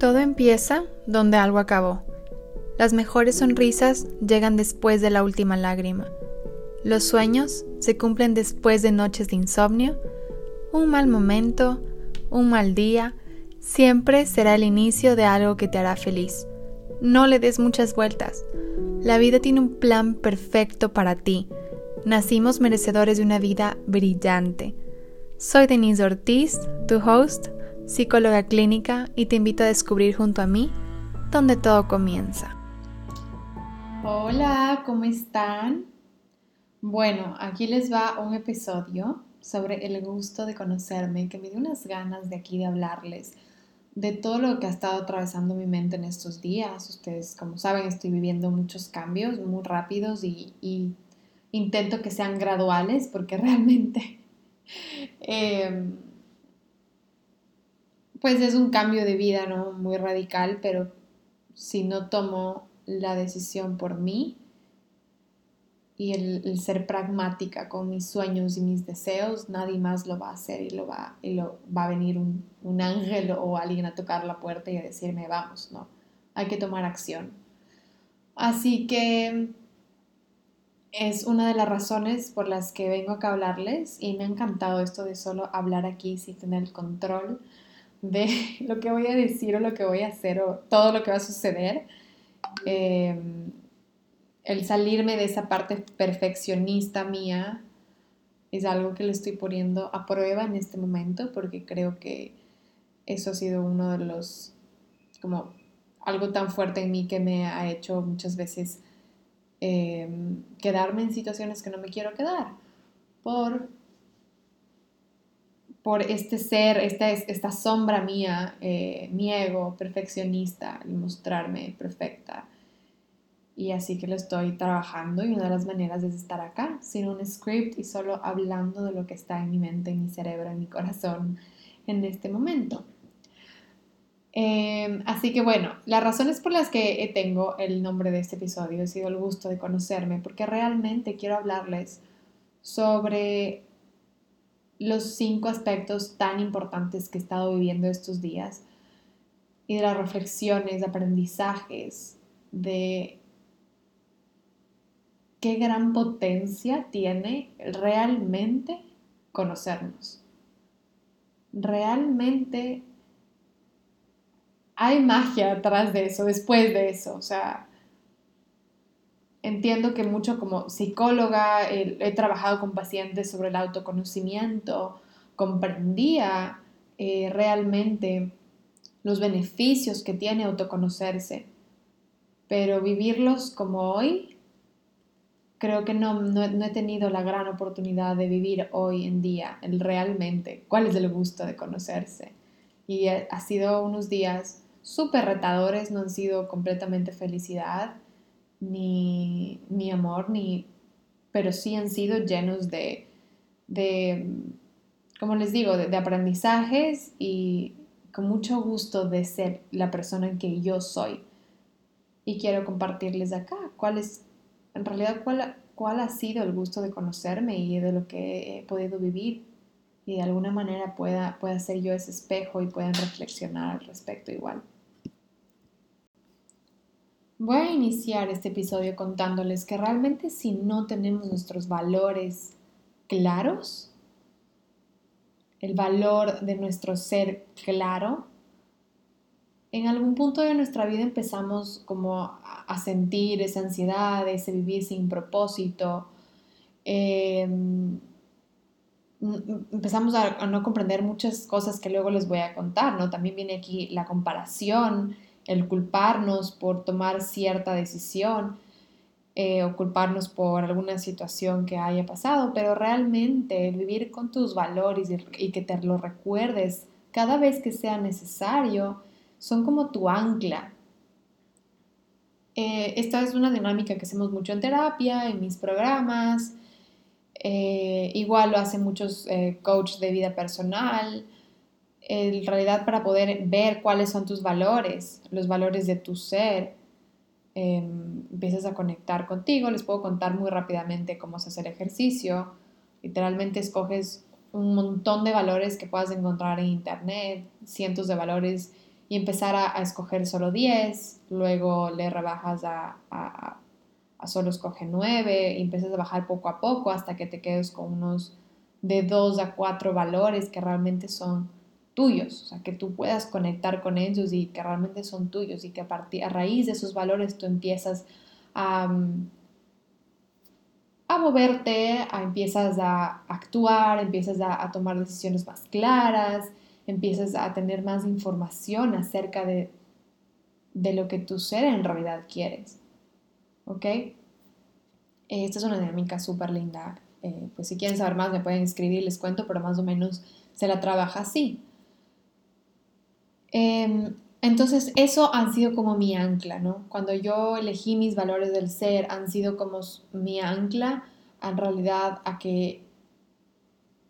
Todo empieza donde algo acabó. Las mejores sonrisas llegan después de la última lágrima. Los sueños se cumplen después de noches de insomnio. Un mal momento, un mal día, siempre será el inicio de algo que te hará feliz. No le des muchas vueltas. La vida tiene un plan perfecto para ti. Nacimos merecedores de una vida brillante. Soy Denise Ortiz, tu host, psicóloga clínica, y te invito a descubrir junto a mí donde todo comienza. Hola, ¿cómo están? Bueno, aquí les va un episodio sobre el gusto de conocerme que me dio unas ganas de aquí de hablarles de todo lo que ha estado atravesando mi mente en estos días. Ustedes, como saben, estoy viviendo muchos cambios muy rápidos y, intento que sean graduales porque realmente em, pues es un cambio de vida, ¿no? Muy radical, pero si no tomo la decisión por mí y el, ser pragmática con mis sueños y mis deseos, nadie más lo va a hacer y, lo va, y lo, va a venir un, un ángel o alguien a tocar la puerta y a decirme, vamos, ¿no? Hay que tomar acción. Así que es una de las razones por las que vengo acá a hablarles y me ha encantado esto de solo hablar aquí sin tener el control de lo que voy a decir o lo que voy a hacer o todo lo que va a suceder. Em, el salirme de esa parte perfeccionista mía es algo que le estoy poniendo a prueba en este momento porque creo que eso ha sido uno de los, como algo tan fuerte en mí que me ha hecho muchas veces Em, quedarme en situaciones que no me quiero quedar por, por este ser, esta, esta sombra mía, eh, mi ego perfeccionista, y mostrarme perfecta. Y así que lo estoy trabajando y una de las maneras es estar acá, sin un script y solo hablando de lo que está en mi mente, en mi cerebro, en mi corazón en este momento. Em, así que bueno, las razones por las que tengo el nombre de este episodio ha sido el gusto de conocerme, porque realmente quiero hablarles sobre los cinco aspectos tan importantes que he estado viviendo estos días y de las reflexiones, de aprendizajes, de qué gran potencia tiene realmente conocernos. Realmente hay magia atrás de eso, después de eso. O sea, entiendo que mucho como psicóloga he, trabajado con pacientes sobre el autoconocimiento, comprendía eh, realmente los beneficios que tiene autoconocerse, pero vivirlos como hoy, creo que no, no, he tenido la gran oportunidad de vivir hoy en día, el realmente, cuál es el gusto de conocerse. Y ha sido unos días súper retadores, no han sido completamente felicidad, ni, amor, ni, pero sí han sido llenos de, de como les digo, de, aprendizajes y con mucho gusto de ser la persona que yo soy. Y quiero compartirles acá cuál es, en realidad, cuál, cuál ha sido el gusto de conocerme y de lo que he podido vivir y de alguna manera pueda, pueda ser yo ese espejo y puedan reflexionar al respecto igual. Voy a iniciar este episodio contándoles que realmente si no tenemos nuestros valores claros, el valor de nuestro ser claro, en algún punto de nuestra vida empezamos como a sentir esa ansiedad, ese vivir sin propósito. Em, empezamos a, no comprender muchas cosas que luego les voy a contar, ¿no? También viene aquí la comparación, el culparnos por tomar cierta decisión eh, o culparnos por alguna situación que haya pasado, pero realmente vivir con tus valores y, que te lo recuerdes cada vez que sea necesario son como tu ancla. Eh, esta es una dinámica que hacemos mucho en terapia, en mis programas. Eh, igual lo hacen muchos coaches de vida personal en realidad para poder ver cuáles son tus valores, los valores de tu ser, em, empiezas a conectar contigo. Les puedo contar muy rápidamente cómo es hacer ejercicio. Literalmente escoges un montón de valores que puedas encontrar en internet, cientos de valores y empezar a, escoger solo 10, luego le rebajas a, a, solo escoge 9 y empiezas a bajar poco a poco hasta que te quedes con unos de 2 a 4 valores que realmente son tuyos, o sea, que tú puedas conectar con ellos y que realmente son tuyos y que a, partir, a raíz de esos valores tú empiezas a, a moverte, a, empiezas a actuar, empiezas a, a tomar decisiones más claras, empiezas a tener más información acerca de, de lo que tu ser en realidad quieres. ¿Ok? Esta es una dinámica súper linda. Eh, pues si quieren saber más me pueden escribir, les cuento, pero más o menos se la trabaja así. Em, entonces, eso han sido como mi ancla, ¿no? Cuando yo elegí mis valores del ser, han sido como mi ancla en realidad a que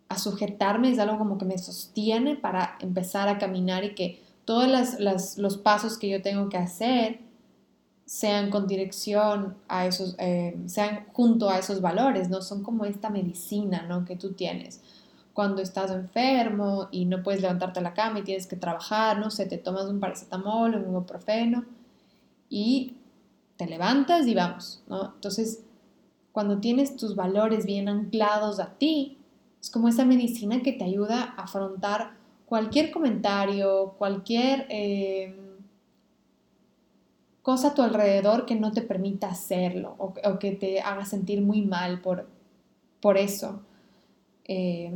a sujetarme, es algo como que me sostiene para empezar a caminar y que todos los pasos que yo tengo que hacer sean con dirección a esos, eh, sean junto a esos valores, ¿no? Son como esta medicina, ¿no? Que tú tienes. Cuando estás enfermo y no puedes levantarte a la cama y tienes que trabajar, no sé, te tomas un paracetamol, un ibuprofeno y te levantas y vamos, ¿no? Entonces, cuando tienes tus valores bien anclados a ti, es como esa medicina que te ayuda a afrontar cualquier comentario, cualquier eh, cosa a tu alrededor que no te permita hacerlo o, que te haga sentir muy mal por, por eso. Eh,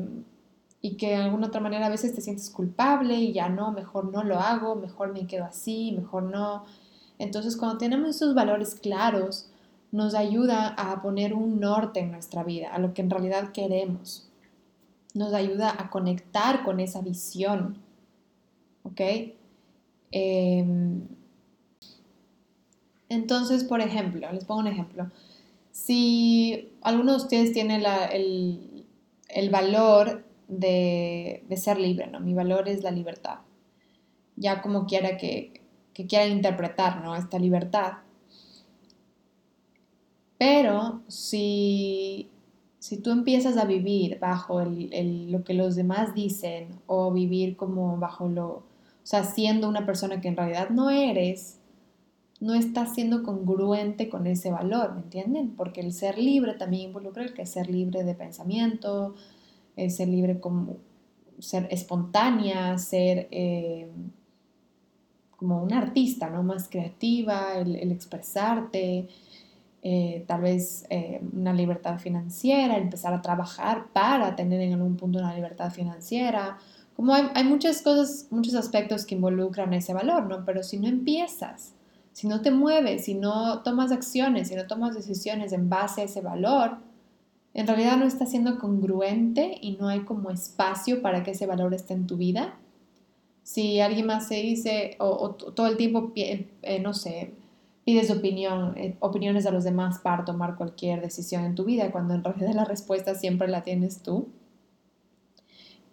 y que de alguna otra manera a veces te sientes culpable y ya no, mejor no lo hago, mejor me quedo así, mejor no. Entonces cuando tenemos esos valores claros, nos ayuda a poner un norte en nuestra vida, a lo que en realidad queremos nos ayuda a conectar con esa visión. ¿Ok? Em, entonces, por ejemplo, les pongo un ejemplo. Si alguno de ustedes tiene el, valor de, ser libre, ¿no? Mi valor es la libertad. Ya como quiera que, que quieran interpretar, ¿no? Esta libertad. Pero si si tú empiezas a vivir bajo lo que los demás dicen o vivir como bajo lo, o sea, siendo una persona que en realidad no eres, no estás siendo congruente con ese valor, ¿me entienden? Porque el ser libre también involucra el que ser libre de pensamiento, el ser libre como ser espontánea, ser eh, como un artista, ¿no? Más creativa, el expresarte, eh, tal vez eh, una libertad financiera, empezar a trabajar para tener en algún punto una libertad financiera. Como hay, hay, muchas cosas, muchos aspectos que involucran ese valor, ¿no? Pero si no empiezas, si no te mueves, si no tomas acciones, si no tomas decisiones en base a ese valor, en realidad no está siendo congruente y no hay como espacio para que ese valor esté en tu vida. Si alguien más se dice, o, todo el tiempo, eh, no sé, pides opinión, eh, opiniones a los demás para tomar cualquier decisión en tu vida, cuando en realidad la respuesta siempre la tienes tú.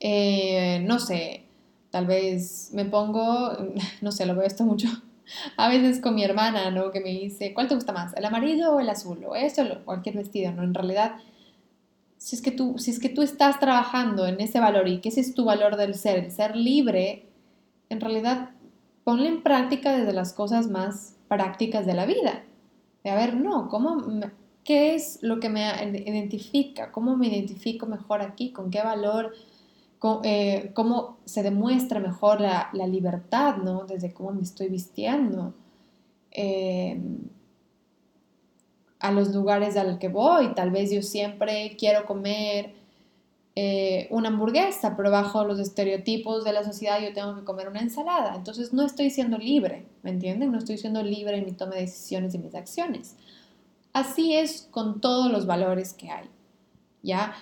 Eh, no sé, tal vez me pongo, no sé, lo veo esto mucho a veces con mi hermana, ¿no? Que me dice, ¿cuál te gusta más? ¿El amarillo o el azul? O eso, o cualquier vestido, ¿no? En realidad, si es, que tú, si es que tú estás trabajando en ese valor y que ese es tu valor del ser, el ser libre, en realidad ponle en práctica desde las cosas más prácticas de la vida. De a ver, no, ¿cómo ¿qué es lo que me identifica? ¿Cómo me identifico mejor aquí? ¿Con qué valor? Eh, ¿Cómo, se demuestra mejor la, libertad, ¿no? Desde cómo me estoy vistiendo. Em, a los lugares al que voy, tal vez yo siempre quiero comer eh, una hamburguesa, pero bajo los estereotipos de la sociedad yo tengo que comer una ensalada. Entonces no estoy siendo libre, ¿me entienden? No estoy siendo libre en mi toma de decisiones y mis acciones. Así es con todos los valores que hay, ¿ya?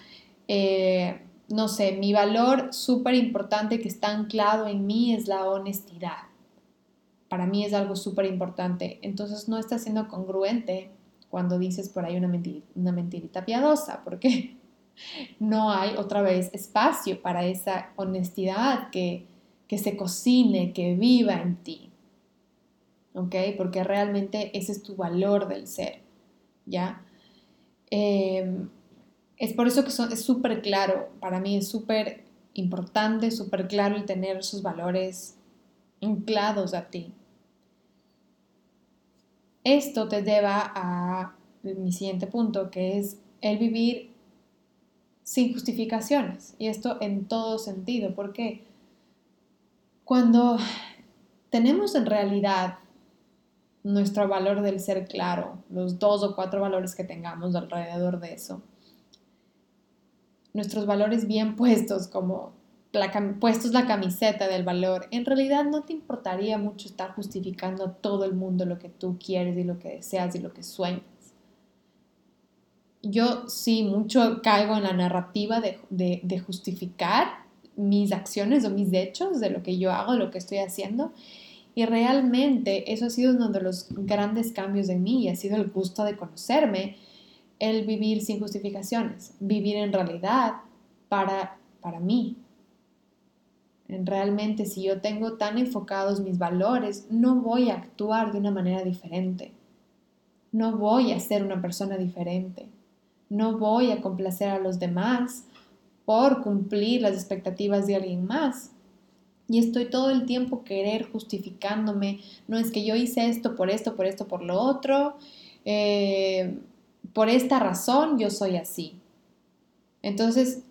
Eh, no sé, mi valor súper importante que está anclado en mí es la honestidad. Para mí es algo súper importante. Entonces no está siendo congruente cuando dices por ahí una, una mentirita piadosa, porque no hay otra vez espacio para esa honestidad que, se cocine, que viva en ti. ¿Ok? Porque realmente ese es tu valor del ser. ¿Ya? Em, es por eso que es súper claro, para mí es súper importante, súper claro el tener sus valores anclados a ti. Esto te lleva a mi siguiente punto, que es el vivir sin justificaciones. Y esto en todo sentido, porque cuando tenemos en realidad nuestro valor del ser claro, los dos o cuatro valores que tengamos alrededor de eso, nuestros valores bien puestos, como puestos la camiseta del valor, en realidad no te importaría mucho estar justificando a todo el mundo lo que tú quieres y lo que deseas y lo que sueñas. Yo sí mucho caigo en la narrativa de, de justificar mis acciones o mis hechos, de lo que yo hago, de lo que estoy haciendo. Y realmente eso ha sido uno de los grandes cambios en mí y ha sido el gusto de conocerme, el vivir sin justificaciones, vivir en realidad para, para mí. En realmente si yo tengo tan enfocados mis valores, no voy a actuar de una manera diferente. No voy a ser una persona diferente. No voy a complacer a los demás por cumplir las expectativas de alguien más. Y estoy todo el tiempo querer justificándome, no es que yo hice esto por esto, por esto, por lo otro, eh, por esta razón yo soy así. Entonces,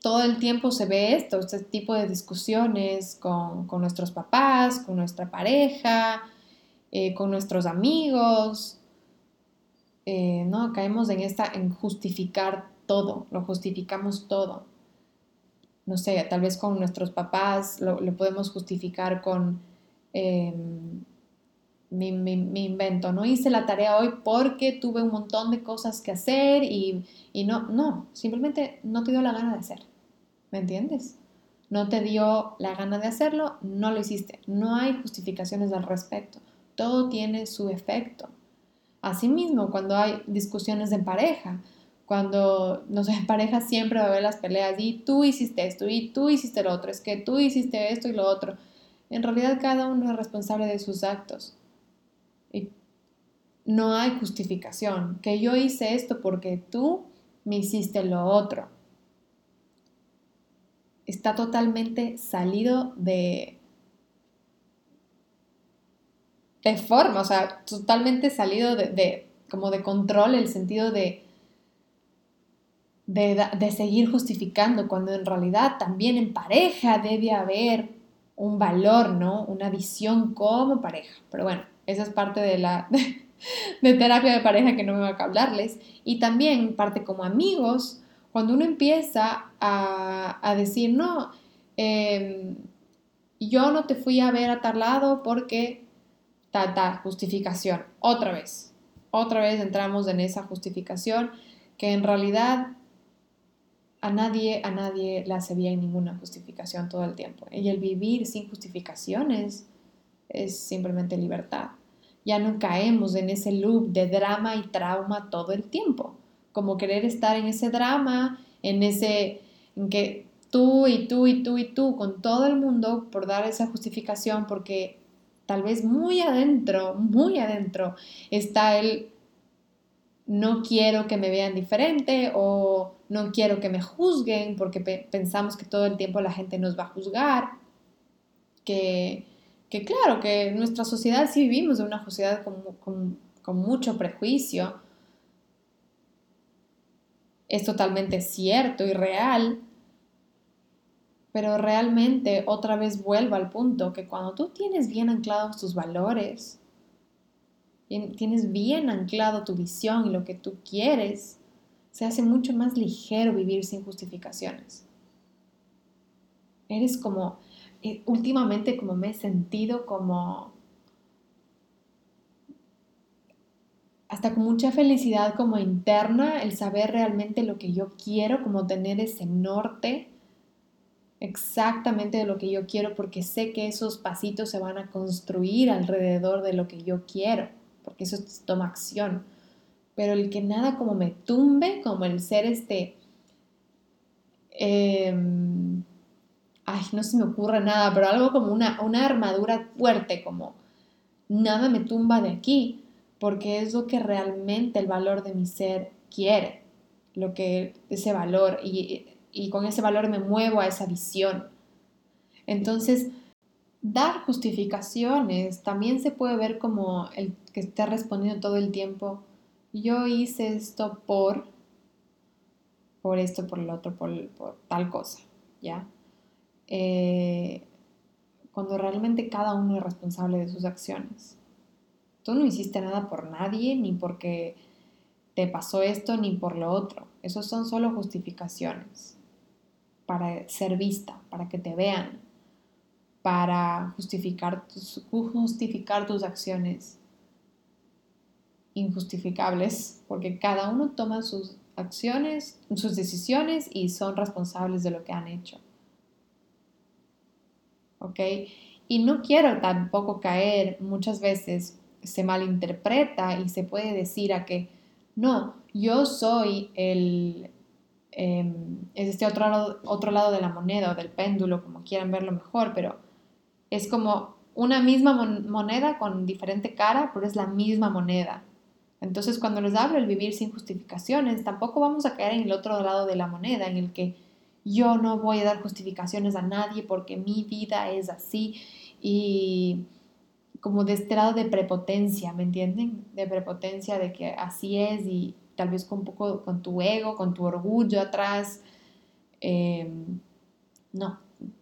todo el tiempo se ve esto, este tipo de discusiones con, nuestros papás, con nuestra pareja, eh, con nuestros amigos, eh, ¿no? Caemos en esta, en justificar todo, lo justificamos todo. No sé, tal vez con nuestros papás lo, podemos justificar con, mi, invento, no hice la tarea hoy porque tuve un montón de cosas que hacer y, y no, no, simplemente no te dio la gana de hacer, ¿me entiendes? No te dio la gana de hacerlo, no lo hiciste, no hay justificaciones al respecto, todo tiene su efecto. Asimismo, cuando hay discusiones en pareja, cuando, no sé, en pareja siempre va a haber las peleas y tú hiciste esto y tú hiciste lo otro, es que tú hiciste esto y lo otro. En realidad cada uno es responsable de sus actos. No hay justificación, que yo hice esto porque tú me hiciste lo otro. Está totalmente salido de, de forma, o sea, totalmente salido de, como de control el sentido de, de, de, seguir justificando, cuando en realidad también en pareja debe haber un valor, ¿no? Una visión como pareja. Pero bueno, esa es parte de la de terapia de pareja que no me va a hablarles. Y también parte como amigos, cuando uno empieza a, decir, no, em, yo no te fui a ver a tal lado porque ta, ta, justificación. Otra vez, otra vez entramos en esa justificación que en realidad a nadie, a nadie le hace bien ninguna justificación todo el tiempo. Y el vivir sin justificaciones es simplemente libertad. Ya no caemos en ese loop de drama y trauma todo el tiempo, como querer estar en ese drama, en ese, en que tú y tú y tú y tú con todo el mundo por dar esa justificación, porque tal vez muy adentro, muy adentro está el no quiero que me vean diferente o no quiero que me juzguen porque pensamos que todo el tiempo la gente nos va a juzgar, que que claro, que en nuestra sociedad sí vivimos en una sociedad con, con mucho prejuicio. Es totalmente cierto y real, pero realmente otra vez vuelvo al punto que cuando tú tienes bien anclados tus valores, tienes bien anclado tu visión y lo que tú quieres, se hace mucho más ligero vivir sin justificaciones. Eres como últimamente como me he sentido como hasta con mucha felicidad como interna, el saber realmente lo que yo quiero, como tener ese norte exactamente de lo que yo quiero, porque sé que esos pasitos se van a construir alrededor de lo que yo quiero, porque eso toma acción. Pero el que nada como me tumbe, como el ser este... Em, ay, no se me ocurre nada, pero algo como una, una armadura fuerte, como nada me tumba de aquí, porque es lo que realmente el valor de mi ser quiere, lo que ese valor, y, y con ese valor me muevo a esa visión. Entonces, dar justificaciones también se puede ver como el que esté respondiendo todo el tiempo, yo hice esto por, por esto, por el otro, por, tal cosa, ¿ya? Eh, cuando realmente cada uno es responsable de sus acciones. Tú no hiciste nada por nadie, ni porque te pasó esto, ni por lo otro. Esos son solo justificaciones para ser vista, para que te vean, para justificar tus, justificar tus acciones injustificables, porque cada uno toma sus acciones, sus decisiones y son responsables de lo que han hecho. ¿Ok? Y no quiero tampoco caer, muchas veces se malinterpreta y se puede decir a que, no, yo soy el, em, es este otro lado, otro lado de la moneda o del péndulo, como quieran verlo mejor, pero es como una misma moneda con diferente cara, pero es la misma moneda. Entonces, cuando les hablo el vivir sin justificaciones, tampoco vamos a caer en el otro lado de la moneda, en el que yo no voy a dar justificaciones a nadie porque mi vida es así y como de este lado de prepotencia, ¿me entienden? De prepotencia de que así es y tal vez con un poco con tu ego, con tu orgullo atrás. Em, no,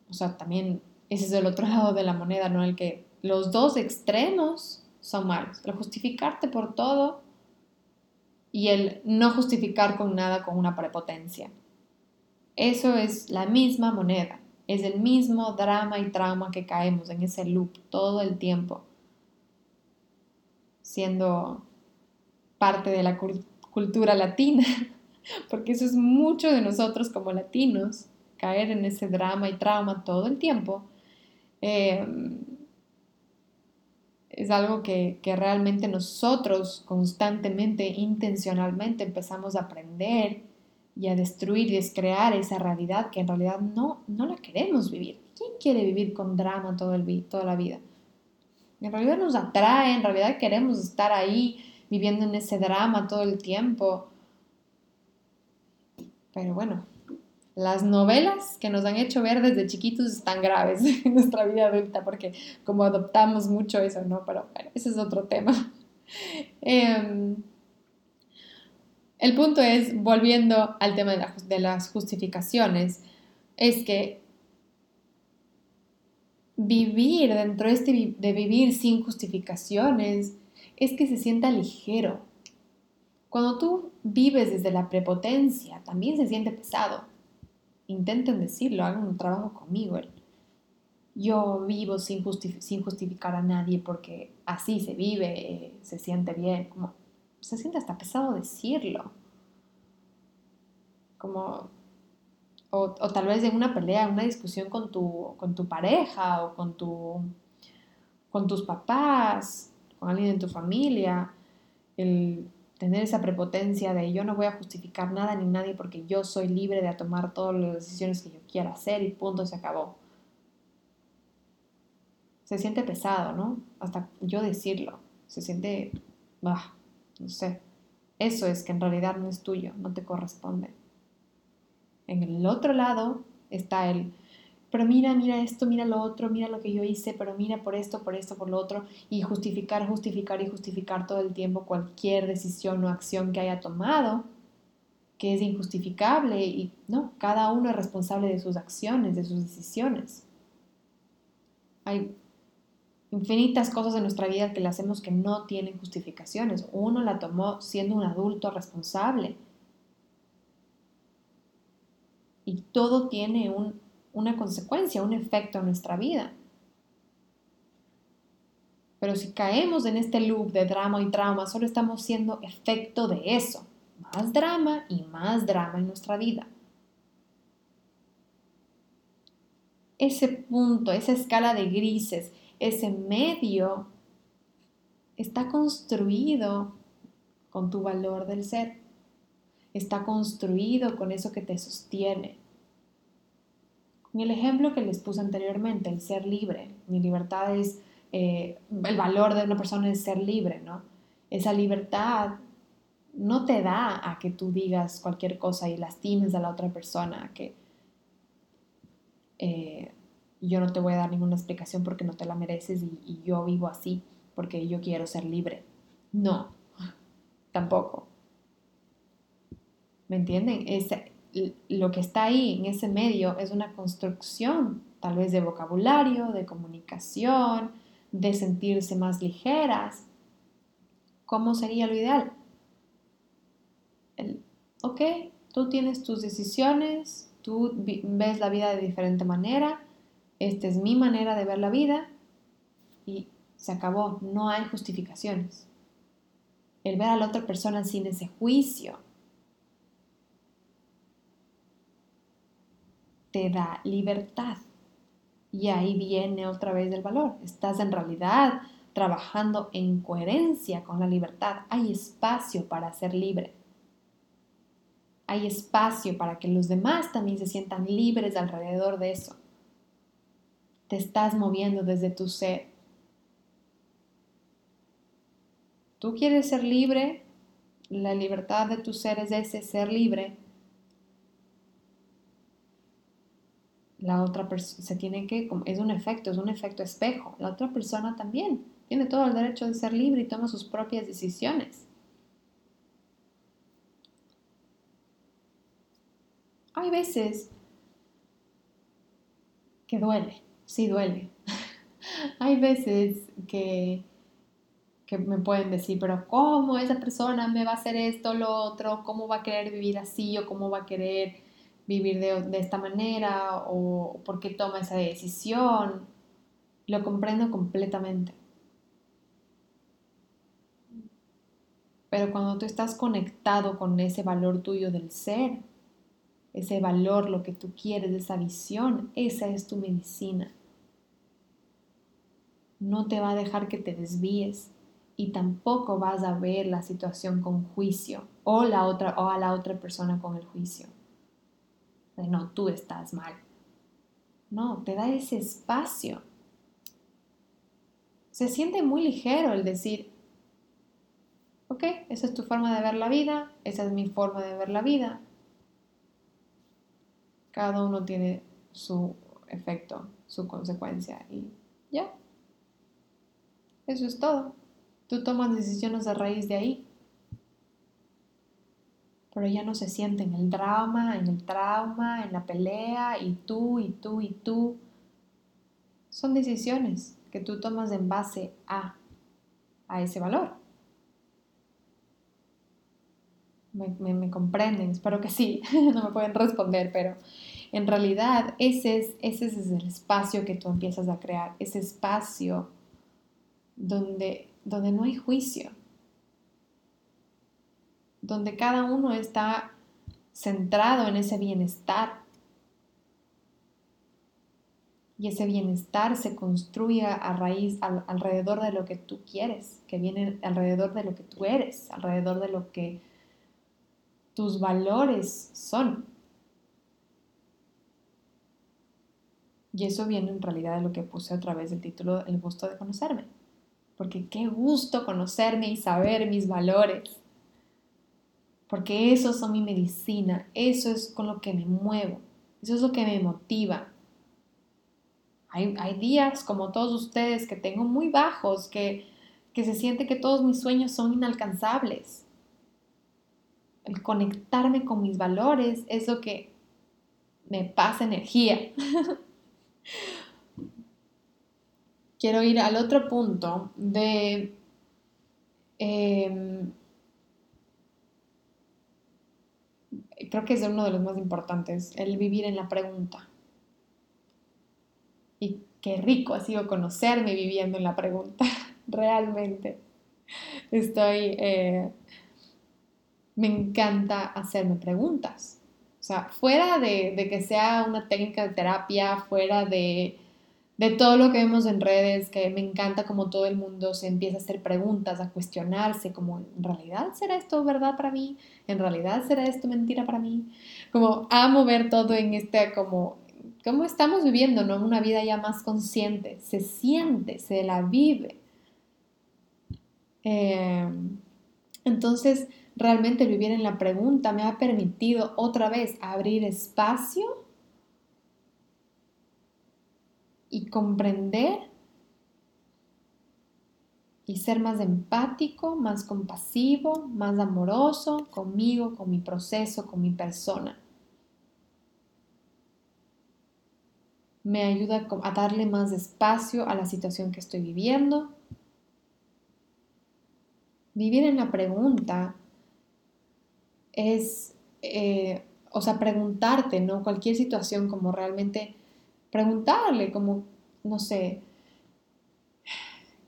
o sea, también ese es el otro lado de la moneda, ¿no? El que los dos extremos son malos. El justificarte por todo y el no justificar con nada con una prepotencia. Eso es la misma moneda. Es el mismo drama y trauma que caemos en ese loop todo el tiempo, siendo parte de la cultura latina, porque eso es mucho de nosotros como latinos, caer en ese drama y trauma todo el tiempo Em, es algo que, realmente nosotros constantemente, intencionalmente empezamos a aprender y a destruir y descrear esa realidad que en realidad no, no la queremos vivir. ¿Quién quiere vivir con drama todo el, toda la vida? En realidad nos atrae, en realidad queremos estar ahí viviendo en ese drama todo el tiempo. Pero bueno, las novelas que nos han hecho ver desde chiquitos están graves en nuestra vida adulta, porque como adoptamos mucho eso, ¿no? Pero bueno, ese es otro tema. Em, el punto es, volviendo al tema de, las justificaciones, es que vivir dentro de, este, de vivir sin justificaciones es que se sienta ligero. Cuando tú vives desde la prepotencia, también se siente pesado intenten decirlo, hagan un trabajo conmigo. Yo vivo sin, justificar a nadie porque así se vive, eh, se siente bien, se siente hasta pesado decirlo. Como, o, tal vez en una pelea, una discusión con tu, con tu pareja o con, tu, con tus papás, con alguien en tu familia, el tener esa prepotencia de yo no voy a justificar nada ni nadie porque yo soy libre de tomar todas las decisiones que yo quiera hacer y punto, se acabó. Se siente pesado, ¿no? Hasta yo decirlo. Se siente, bah, no sé. Eso es que en realidad no es tuyo, no te corresponde. En el otro lado está el pero mira, mira esto, mira lo otro, mira lo que yo hice, pero mira por esto, por esto, por lo otro, y justificar, justificar y justificar todo el tiempo cualquier decisión o acción que haya tomado, que es injustificable, y no, cada uno es responsable de sus acciones, de sus decisiones. Hay infinitas cosas en nuestra vida que le hacemos que no tienen justificaciones. Uno la tomó siendo un adulto responsable. Y todo tiene un una consecuencia, un efecto en nuestra vida. Pero si caemos en este loop de drama y trauma, solo estamos siendo efecto de eso. Más drama y más drama en nuestra vida. Ese punto, esa escala de grises, ese medio, está construido con tu valor del ser. Está construido con eso que te sostiene. En el ejemplo que les puse anteriormente, el ser libre, mi libertad es, eh, el valor de una persona es ser libre, ¿no? Esa libertad no te da a que tú digas cualquier cosa y lastimes a la otra persona, que eh, yo no te voy a dar ninguna explicación porque no te la mereces y, yo vivo así porque yo quiero ser libre. No, tampoco. ¿Me entienden? lo que está ahí en ese medio es una construcción tal vez de vocabulario, de comunicación, de sentirse más ligeras. ¿Cómo sería lo ideal? El, ok, tú tienes tus decisiones, tú ves la vida de diferente manera, esta es mi manera de ver la vida y se acabó, no hay justificaciones. El ver a la otra persona sin ese juicio te da libertad. Y ahí viene otra vez el valor. Estás en realidad trabajando en coherencia con la libertad. Hay espacio para ser libre. Hay espacio para que los demás también se sientan libres alrededor de eso. Te estás moviendo desde tu ser. Tú quieres ser libre, la libertad de tu ser es ese ser libre. la otra persona se tiene que, es un efecto, es un efecto espejo. La otra persona también tiene todo el derecho de ser libre y toma sus propias decisiones. Hay veces que duele, sí duele. Hay veces que, que me pueden decir, pero ¿cómo esa persona me va a hacer esto, lo otro? ¿Cómo va a querer vivir así o cómo va a querer vivir de, esta manera o por qué toma esa decisión. Lo comprendo completamente. Pero cuando tú estás conectado con ese valor tuyo del ser, ese valor, lo que tú quieres, esa visión, esa es tu medicina. No te va a dejar que te desvíes y tampoco vas a ver la situación con juicio o, la otra, o a la otra persona con el juicio de no, tú estás mal. No, te da ese espacio. Se siente muy ligero el decir, ok, esa es tu forma de ver la vida, esa es mi forma de ver la vida. Cada uno tiene su efecto, su consecuencia y ya. Eso es todo. Tú tomas decisiones a raíz de ahí pero ya no se siente en el drama, en el trauma, en la pelea, y tú, y tú, y tú. Son decisiones que tú tomas en base a, a ese valor. Me, comprenden, espero que sí, no me pueden responder, pero en realidad ese es, ese es el espacio que tú empiezas a crear, ese espacio donde, donde no hay juicio, donde cada uno está centrado en ese bienestar. Y ese bienestar se construye a raíz, alrededor de lo que tú quieres, que viene alrededor de lo que tú eres, alrededor de lo que tus valores son. Y eso viene en realidad de lo que puse a través del título El gusto de conocerme. Porque qué gusto conocerme y saber mis valores porque eso son mi medicina, eso es con lo que me muevo, eso es lo que me motiva. Hay, días como todos ustedes que tengo muy bajos, que, que se siente que todos mis sueños son inalcanzables. El conectarme con mis valores es lo que me pasa energía. Quiero ir al otro punto de em, creo que es uno de los más importantes, el vivir en la pregunta. Y qué rico ha sido conocerme viviendo en la pregunta, realmente. Estoy, eh, me encanta hacerme preguntas. O sea, fuera de, de que sea una técnica de terapia, fuera de de todo lo que vemos en redes, que me encanta como todo el mundo se empieza a hacer preguntas, a cuestionarse, como, ¿en realidad será esto verdad para mí? ¿En realidad será esto mentira para mí? Como amo ver todo en este, como, cómo estamos viviendo, ¿no? Una vida ya más consciente, se siente, se la vive. Em, entonces, realmente vivir en la pregunta me ha permitido otra vez abrir espacio y comprender y ser más empático, más compasivo, más amoroso conmigo, con mi proceso, con mi persona. Me ayuda a darle más espacio a la situación que estoy viviendo. Vivir en la pregunta es, eh, o sea, preguntarte, ¿no? Cualquier situación como realmente preguntarle, como, no sé,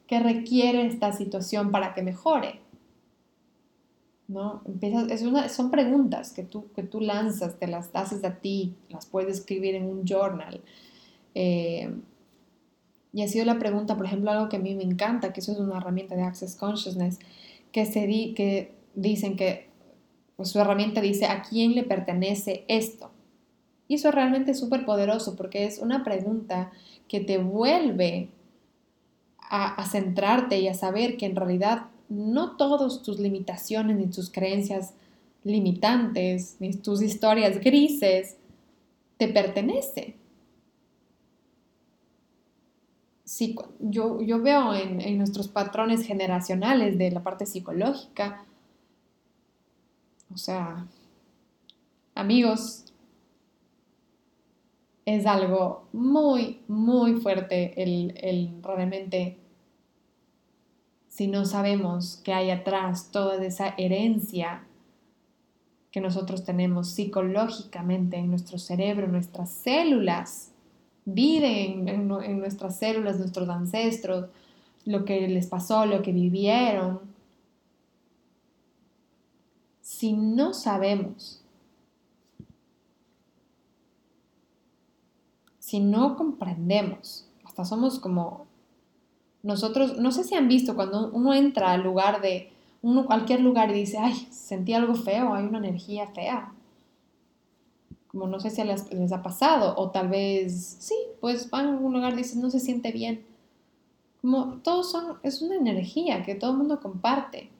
¿qué requiere esta situación para que mejore? ¿No? Empiezas, es una, son preguntas que tú, que tú lanzas, te las haces a ti, las puedes escribir en un journal. Eh, y ha sido la pregunta, por ejemplo, algo que a mí me encanta, que eso es una herramienta de Access Consciousness, que, se di, que dicen que pues, su herramienta dice, ¿a quién le pertenece esto? Y eso realmente es súper poderoso porque es una pregunta que te vuelve a, centrarte y a saber que en realidad no todas tus limitaciones ni tus creencias limitantes ni tus historias grises te pertenecen. Sí, yo, yo veo en, en nuestros patrones generacionales de la parte psicológica, o sea, amigos, es algo muy, muy fuerte el, realmente, si no sabemos que hay atrás toda esa herencia que nosotros tenemos psicológicamente en nuestro cerebro, nuestras células, viven en, en nuestras células, nuestros ancestros, lo que les pasó, lo que vivieron. Si no sabemos si no comprendemos, hasta somos como nosotros, no sé si han visto cuando uno entra al lugar de uno, cualquier lugar y dice, ay, sentí algo feo, hay una energía fea. Como no sé si les, les ha pasado, o tal vez, sí, pues van a algún lugar y dicen, no se siente bien. Como todos son, es una energía que todo el mundo comparte.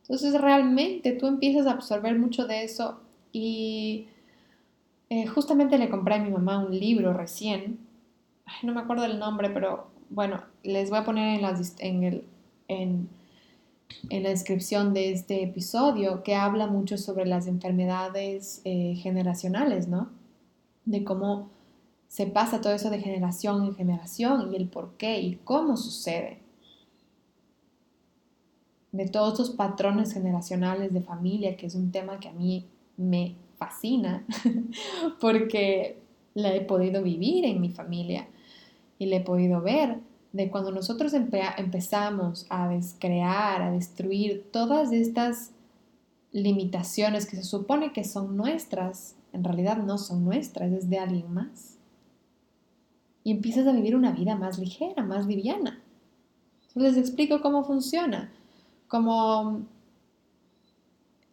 Entonces realmente tú empiezas a absorber mucho de eso y eh, justamente le compré a mi mamá un libro recién. no me acuerdo el nombre, pero bueno, les voy a poner en la, en, el, en, la descripción de este episodio que habla mucho sobre las enfermedades eh, generacionales, ¿no? De cómo se pasa todo eso de generación en generación y el por qué y cómo sucede. De todos esos patrones generacionales de familia, que es un tema que a mí me fascina porque la he podido vivir en mi familia y la he podido ver de cuando nosotros empezamos a descrear, a destruir todas estas limitaciones que se supone que son nuestras, en realidad no son nuestras, es de alguien más. Y empiezas a vivir una vida más ligera, más liviana. Entonces les explico cómo funciona. Como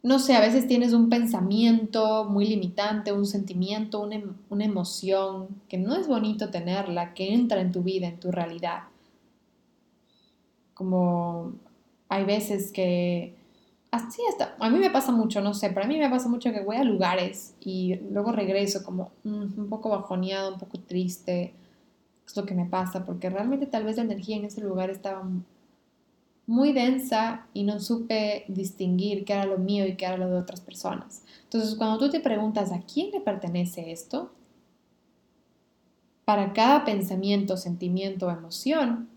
no sé, a veces tienes un pensamiento muy limitante, un sentimiento, una, em, una, emoción que no es bonito tenerla, que entra en tu vida, en tu realidad. Como hay veces que, así está, a mí me pasa mucho, no sé, pero a mí me pasa mucho que voy a lugares y luego regreso como mm, un poco bajoneado, un poco triste, es lo que me pasa, porque realmente tal vez la energía en ese lugar estaba muy densa y no supe distinguir qué era lo mío y qué era lo de otras personas. Entonces, cuando tú te preguntas a quién le pertenece esto, para cada pensamiento, sentimiento o emoción,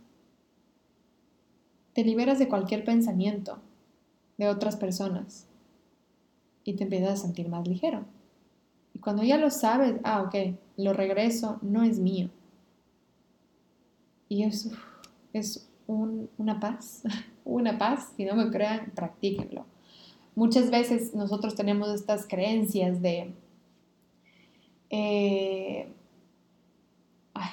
te liberas de cualquier pensamiento de otras personas y te empiezas a sentir más ligero. Y cuando ya lo sabes, ah, ok, lo regreso, no es mío. Y eso es una paz, una paz, si no me crean, practíquenlo. Muchas veces nosotros tenemos estas creencias de, eh,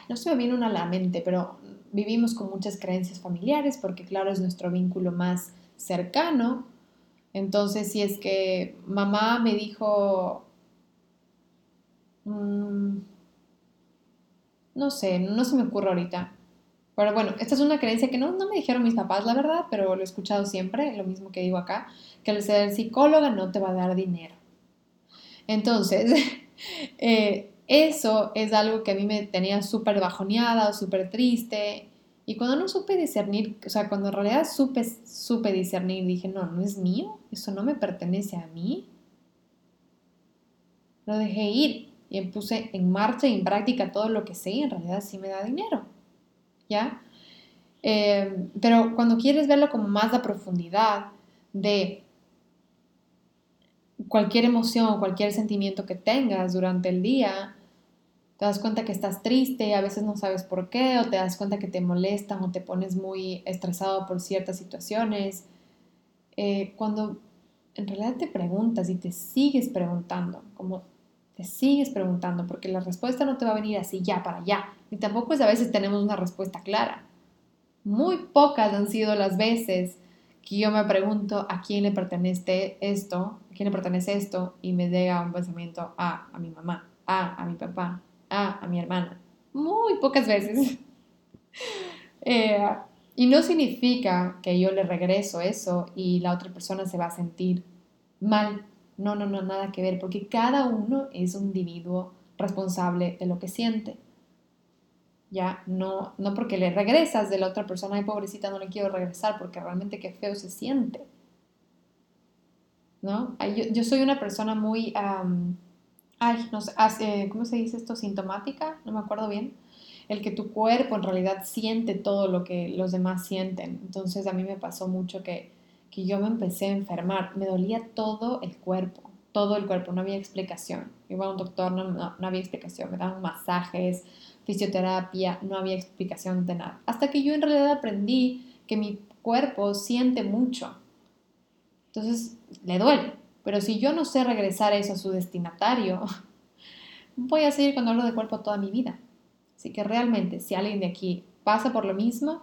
no se me viene una a la mente, pero vivimos con muchas creencias familiares porque claro es nuestro vínculo más cercano. Entonces, si es que mamá me dijo, mm, no sé, no se me ocurre ahorita, pero bueno, esta es una creencia que no, me dijeron mis papás, la verdad, pero lo he escuchado siempre, lo mismo que digo acá, que el ser psicóloga no te va a dar dinero. Entonces, eh, eso es algo que a mí me tenía súper bajoneada o súper triste. Y cuando no supe discernir, o sea, cuando en realidad supe, supe discernir, dije, no, no es mío, eso no me pertenece a mí, lo dejé ir y puse en marcha y en práctica todo lo que sé y en realidad sí me da dinero. Eh, pero cuando quieres verlo como más a profundidad de cualquier emoción o cualquier sentimiento que tengas durante el día, te das cuenta que estás triste, a veces no sabes por qué, o te das cuenta que te molestan o te pones muy estresado por ciertas situaciones. Eh, cuando en realidad te preguntas y te sigues preguntando, como te sigues preguntando, porque la respuesta no te va a venir así ya para allá, ni tampoco es a veces tenemos una respuesta clara. Muy pocas han sido las veces que yo me pregunto a quién le pertenece esto, a quién le pertenece esto, y me llega un pensamiento a, a mi mamá, a, a mi papá, a, a mi hermana. Muy pocas veces. Eh, y no significa que yo le regreso eso y la otra persona se va a sentir mal no, no, no, nada que ver, porque cada uno es un individuo responsable de lo que siente. Ya, no, no porque le regresas de la otra persona, ay pobrecita, no le quiero regresar, porque realmente qué feo se siente. ¿No? Yo, soy una persona muy, ay, no sé, ¿cómo se dice esto? Sintomática, no me acuerdo bien. El que tu cuerpo en realidad siente todo lo que los demás sienten. Entonces a mí me pasó mucho que que yo me empecé a enfermar. Me dolía todo el cuerpo, todo el cuerpo, no había explicación. Iba a un doctor, no, no, había explicación. Me daban masajes, fisioterapia, no había explicación de nada. Hasta que yo en realidad aprendí que mi cuerpo siente mucho. Entonces, le duele. Pero si yo no sé regresar eso a su destinatario, voy a seguir con dolor de cuerpo toda mi vida. Así que realmente, si alguien de aquí pasa por lo mismo,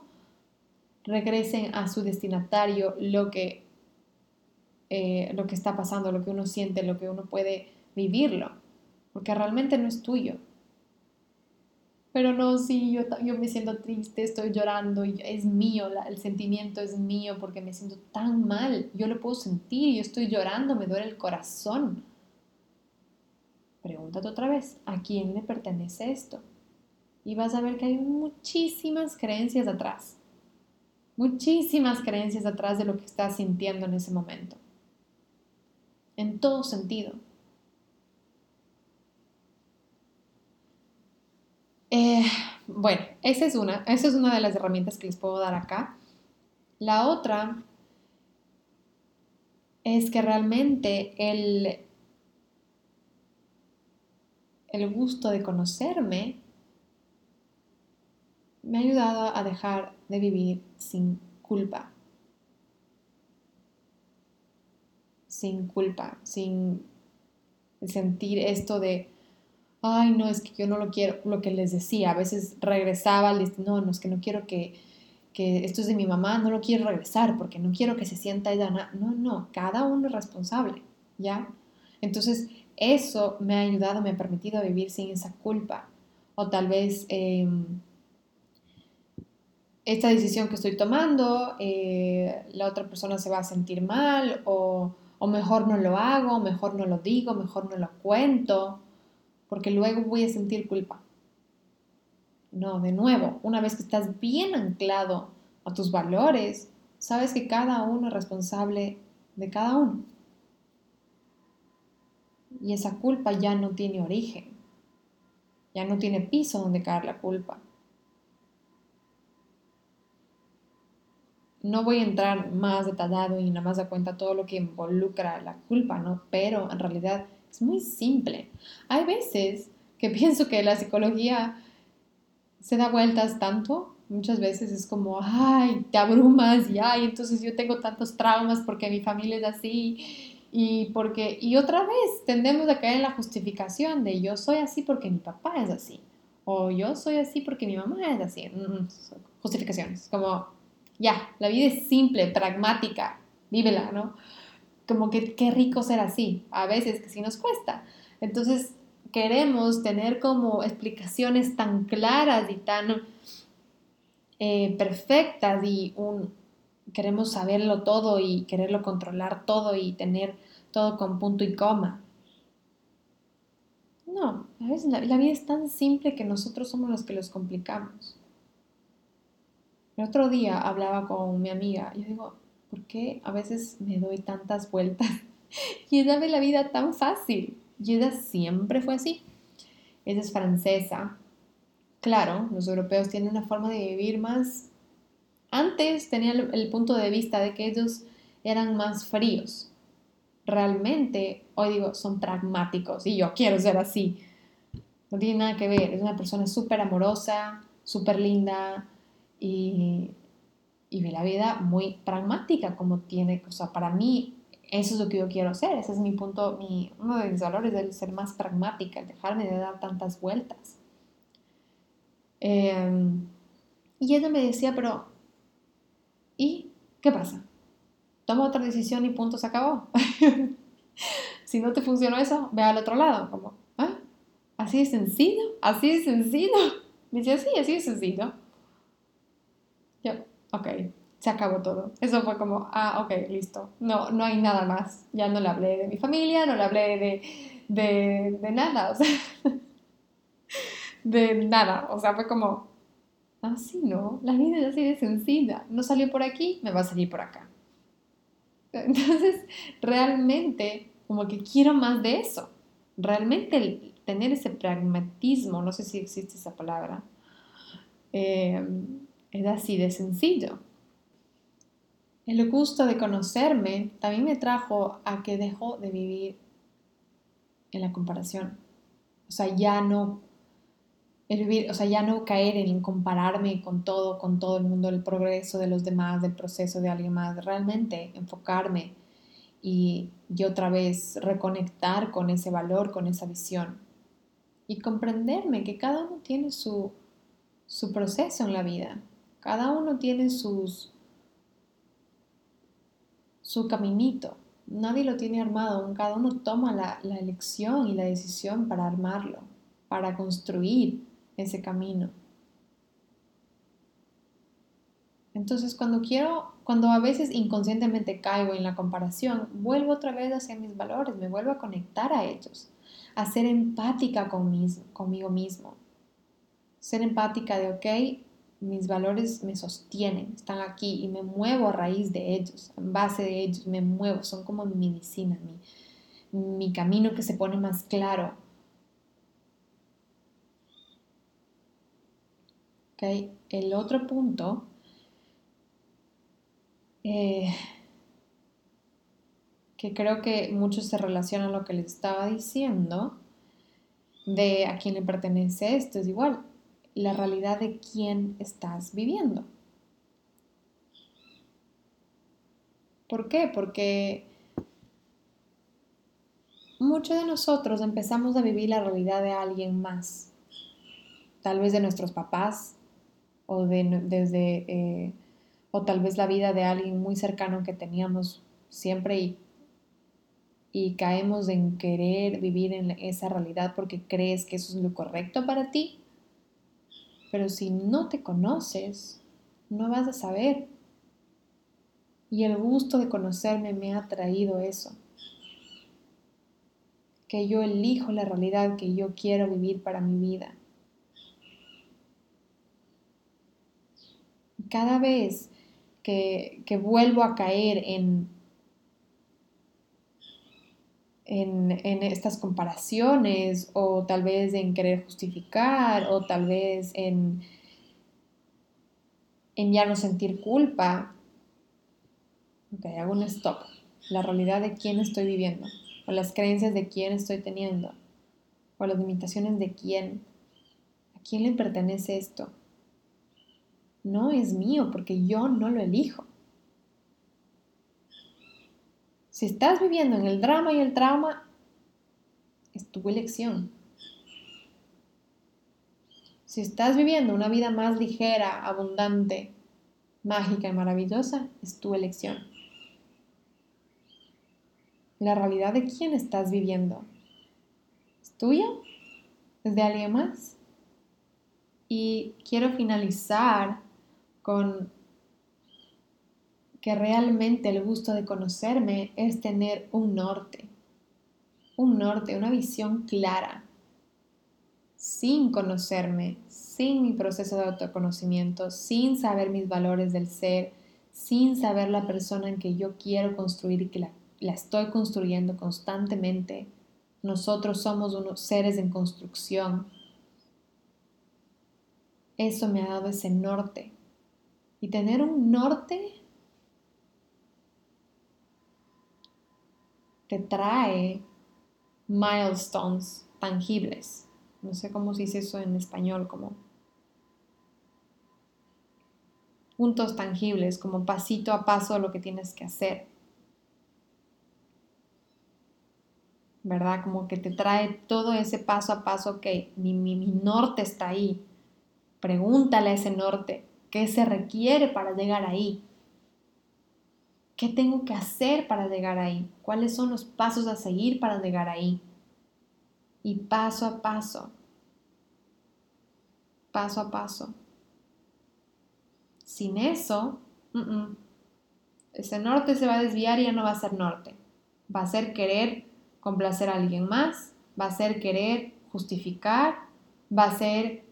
regresen a su destinatario lo que, eh, lo que está pasando, lo que uno siente, lo que uno puede vivirlo, porque realmente no es tuyo. Pero no, sí, yo, me siento triste, estoy llorando, y es mío, el sentimiento es mío porque me siento tan mal, yo lo puedo sentir, yo estoy llorando, me duele el corazón. Pregúntate otra vez, ¿a quién le pertenece esto? Y vas a ver que hay muchísimas creencias atrás muchísimas creencias atrás de lo que estás sintiendo en ese momento. En todo sentido. Eh, bueno, esa es una, esa es una de las herramientas que les puedo dar acá. La otra es que realmente el, el gusto de conocerme me ha ayudado a dejar de vivir sin culpa. Sin culpa, sin sentir esto de, ay, no, es que yo no lo quiero, lo que les decía, a veces regresaba, les, no, no, es que no quiero que, que esto es de mi mamá, no lo quiero regresar porque no quiero que se sienta ella, no, no, cada uno es responsable, ¿ya? Entonces, eso me ha ayudado, me ha permitido vivir sin esa culpa. O tal vez em, esta decisión que estoy tomando, eh, la otra persona se va a sentir mal o, o mejor no lo hago, mejor no lo digo, mejor no lo cuento, porque luego voy a sentir culpa. No, de nuevo, una vez que estás bien anclado a tus valores, sabes que cada uno es responsable de cada uno. Y esa culpa ya no tiene origen, ya no tiene piso donde caer la culpa. No voy a entrar más detallado y nada más da cuenta todo lo que involucra la culpa, ¿no? Pero en realidad es muy simple. Hay veces que pienso que la psicología se da vueltas tanto, muchas veces es como, ay, te abrumas y ay, entonces yo tengo tantos traumas porque mi familia es así y porque y otra vez tendemos a caer en la justificación de yo soy así porque mi papá es así o yo soy así porque mi mamá es así. Mm, mm, justificaciones, como ya, la vida es simple, pragmática, vívela, ¿no? Como que qué rico ser así, a veces que sí nos cuesta. Entonces, queremos tener como explicaciones tan claras y tan eh, perfectas y un, queremos saberlo todo y quererlo controlar todo y tener todo con punto y coma. No, a veces la, vida es tan simple que nosotros somos los que los complicamos. El otro día hablaba con mi amiga y yo digo, ¿por qué a veces me doy tantas vueltas? y ella ve la vida tan fácil. Y ella siempre fue así. Ella es francesa. Claro, los europeos tienen una forma de vivir más... Antes tenía el punto de vista de que ellos eran más fríos. Realmente, hoy digo, son pragmáticos y yo quiero ser así. No tiene nada que ver. Es una persona súper amorosa, súper linda y, y ve la vida muy pragmática como tiene. O sea, para mí eso es lo que yo quiero hacer. Ese es mi punto, mi, uno de mis valores, el ser más pragmática, el dejarme de dar tantas vueltas. Em, y ella me decía, pero, ¿y qué pasa? Toma otra decisión y punto, se acabó. si no te funcionó eso, ve al otro lado. Como, ¿ah? ¿Así de sencillo? ¿Así de sencillo? Me decía, sí, así de sencillo. Ok, se acabó todo. Eso fue como, ah, ok, listo. No, no hay nada más. Ya no le hablé de mi familia, no le hablé de, de, de nada, o sea, de nada. O sea, fue como, así ah, no, la vida es así de sencilla. No salió por aquí, me va a salir por acá. Entonces, realmente, como que quiero más de eso. Realmente el tener ese pragmatismo, no sé si existe esa palabra, eh, es así de sencillo. El gusto de conocerme también me trajo a que dejo de vivir en la comparación. O sea, ya no vivir, o sea, ya no caer en compararme con todo, con todo el mundo, el progreso de los demás, del proceso de alguien más, realmente enfocarme y, y otra vez reconectar con ese valor, con esa visión y comprenderme que cada uno tiene su, su proceso en la vida, cada uno tiene sus, su caminito, nadie lo tiene armado, cada uno toma la, la elección y la decisión para armarlo, para construir ese camino. Entonces, cuando quiero, cuando a veces inconscientemente caigo en la comparación, vuelvo otra vez hacia mis valores, me vuelvo a conectar a ellos, a ser empática conmigo mismo. Ser empática de, ok, mis valores me sostienen, están aquí y me muevo a raíz de ellos, en base de ellos, me muevo, son como mi medicina, mi, mi camino que se pone más claro, El otro punto eh, que creo que mucho se relaciona a lo que les estaba diciendo, de a quién le pertenece esto, es igual, la realidad de quién estás viviendo. ¿Por qué? Porque muchos de nosotros empezamos a vivir la realidad de alguien más, tal vez de nuestros papás, o de, desde, eh, o tal vez la vida de alguien muy cercano que teníamos siempre y, y caemos en querer vivir en esa realidad porque crees que eso es lo correcto para ti. Pero si no te conoces, no vas a saber. Y el gusto de conocerme me ha traído eso. Que yo elijo la realidad que yo quiero vivir para mi vida. cada vez que, vuelvo a caer en, en, estas comparaciones o tal vez en querer justificar o tal vez en, en ya no sentir culpa, ok, hago un stop. La realidad de quién estoy viviendo o las creencias de quién estoy teniendo o las limitaciones de quién. ¿A quién le pertenece esto? no es mío porque yo no lo elijo. Si estás viviendo en el drama y el trauma, es tu elección. Si estás viviendo una vida más ligera, abundante, mágica y maravillosa, es tu elección. La realidad de quién estás viviendo. ¿Es tuya? ¿Es de alguien más? Y quiero finalizar con que realmente el gusto de conocerme es tener un norte, un norte, una visión clara sin conocerme, sin mi proceso de autoconocimiento, sin saber mis valores del ser, sin saber la persona en que yo quiero construir y que la, la estoy construyendo constantemente. Nosotros somos unos seres en construcción. Eso me ha dado ese norte. Y tener un norte te trae milestones tangibles. No sé cómo se dice eso en español, como puntos tangibles, como pasito a paso lo que tienes que hacer. ¿Verdad? Como que te trae todo ese paso a paso que mi, mi, mi norte está ahí. Pregúntale a ese norte, ¿qué se requiere para llegar ahí? ¿Qué tengo que hacer para llegar ahí? ¿Cuáles son los pasos a seguir para llegar ahí? Y paso a paso, paso a paso. Sin eso, ese norte se va a desviar y ya no va a ser norte. Va a ser querer complacer a alguien más, va a ser querer justificar, va a ser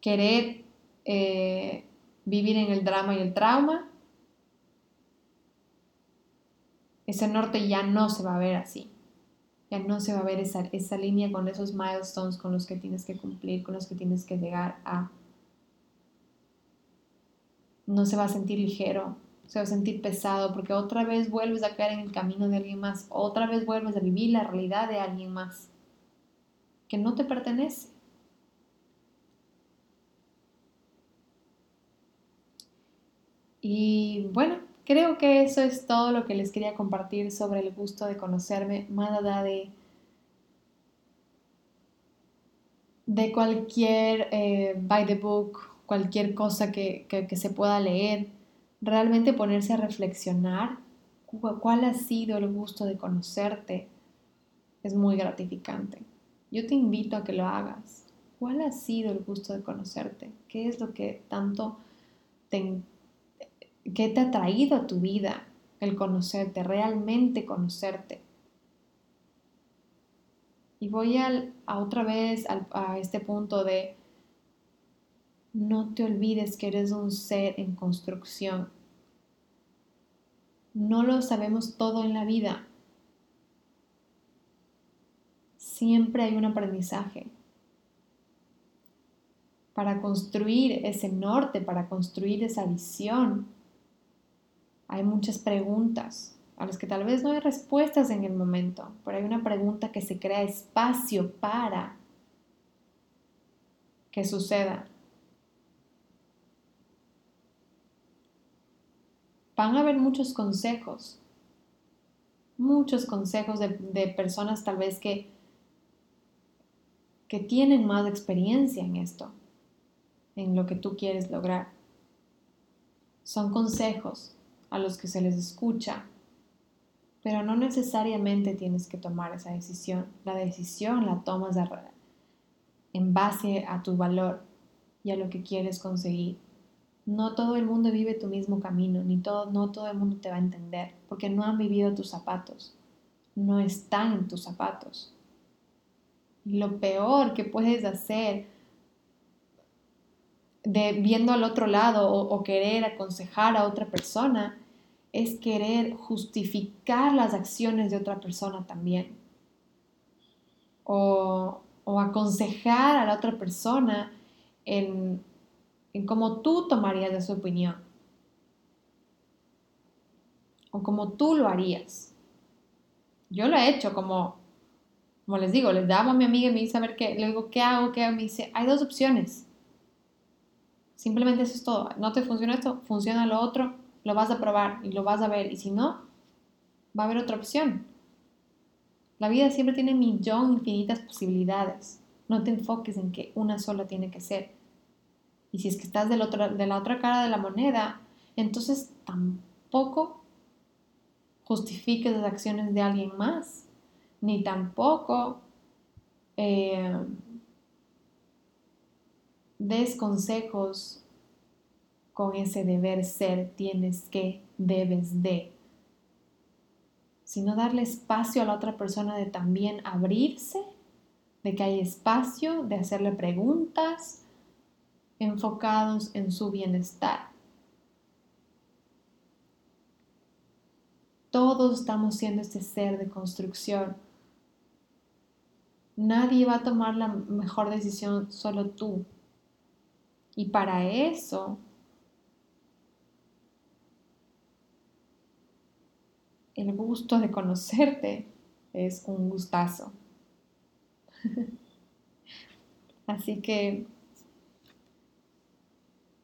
querer eh, vivir en el drama y el trauma. Ese norte ya no se va a ver así. Ya no se va a ver esa, esa línea con esos milestones con los que tienes que cumplir, con los que tienes que llegar a no se va a sentir ligero, se va a sentir pesado, porque otra vez vuelves a caer en el camino de alguien más, otra vez vuelves a vivir la realidad de alguien más, que no te pertenece. Y bueno, creo que eso es todo lo que les quería compartir sobre el gusto de conocerme, más de, de cualquier eh, by the book cualquier cosa que, se pueda leer, realmente ponerse a reflexionar cuál ha sido el gusto de conocerte es muy gratificante. Yo te invito a que lo hagas. ¿Cuál ha sido el gusto de conocerte? ¿Qué es lo que tanto te, que te ha traído a tu vida el conocerte, realmente conocerte? Y voy a otra vez a este punto de no te olvides que eres un ser en construcción. No lo sabemos todo en la vida. Siempre hay un aprendizaje. Para construir ese norte, para construir esa visión, hay muchas preguntas a las que tal vez no hay respuestas en el momento, pero hay una pregunta que se crea espacio para que suceda. van a haber muchos consejos, muchos consejos de, personas tal vez que, que tienen más experiencia en esto, en lo que tú quieres lograr. Son consejos a los que se les escucha, pero no necesariamente tienes que tomar esa decisión. La decisión la tomas en base a tu valor y a lo que quieres conseguir. No todo el mundo vive tu mismo camino, ni todo, no todo el mundo te va a entender, porque no han vivido tus zapatos, no están en tus zapatos. Lo peor que puedes hacer de viendo al otro lado o, querer aconsejar a otra persona es querer justificar las acciones de otra persona también. O, aconsejar a la otra persona en en cómo tú tomarías de su opinión o cómo tú lo harías. Yo lo he hecho como, como les digo, les daba a mi amiga y me dice a ver qué, le digo, ¿qué hago? ¿Qué hago? Me dice, hay dos opciones. Simplemente eso es todo. No te funciona esto, funciona lo otro, lo vas a probar y lo vas a ver. Y si no, va a haber otra opción. La vida siempre tiene millón infinitas posibilidades. No te enfoques en que una sola tiene que ser. Y si es que estás del otro, de la otra cara de la moneda, entonces tampoco justifiques las acciones de alguien más, ni tampoco eh, des consejos con ese deber ser, tienes que, debes de, sino darle espacio a la otra persona de también abrirse, de que hay espacio de hacerle preguntas enfocados en su bienestar. Todos estamos siendo este ser de construcción. Nadie va a tomar la mejor decisión, solo tú. Y para eso, el gusto de conocerte es un gustazo. Así que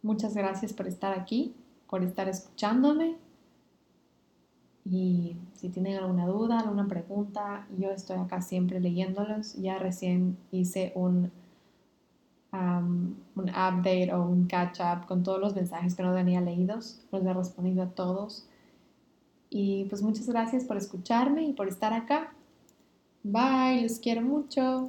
muchas gracias por estar aquí, por estar escuchándome. Y si tienen alguna duda, alguna pregunta, yo estoy acá siempre leyéndolos. Ya recién hice un, un update o un catch up con todos los mensajes que no tenía leídos. Los he respondido a todos. Y pues muchas gracias por escucharme y por estar acá. Bye, los quiero mucho.